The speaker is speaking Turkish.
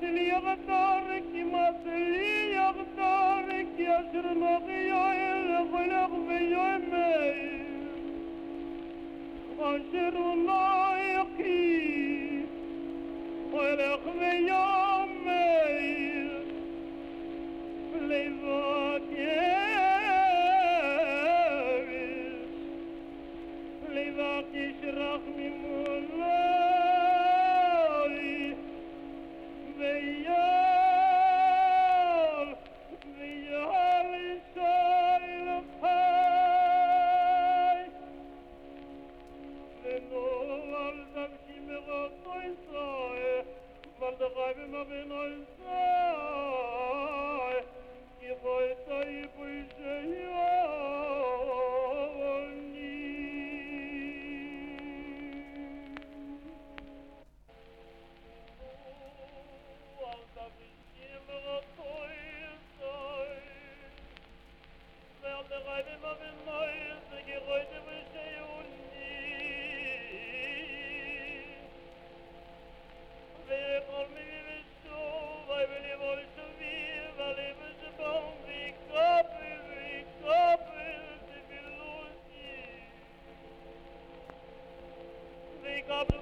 Asli yagdar ki masli yagdar ki aşırmak yoyel gılak ve yoymey Aşırmak וואָלט איך מיט גרויסער פייער, Africa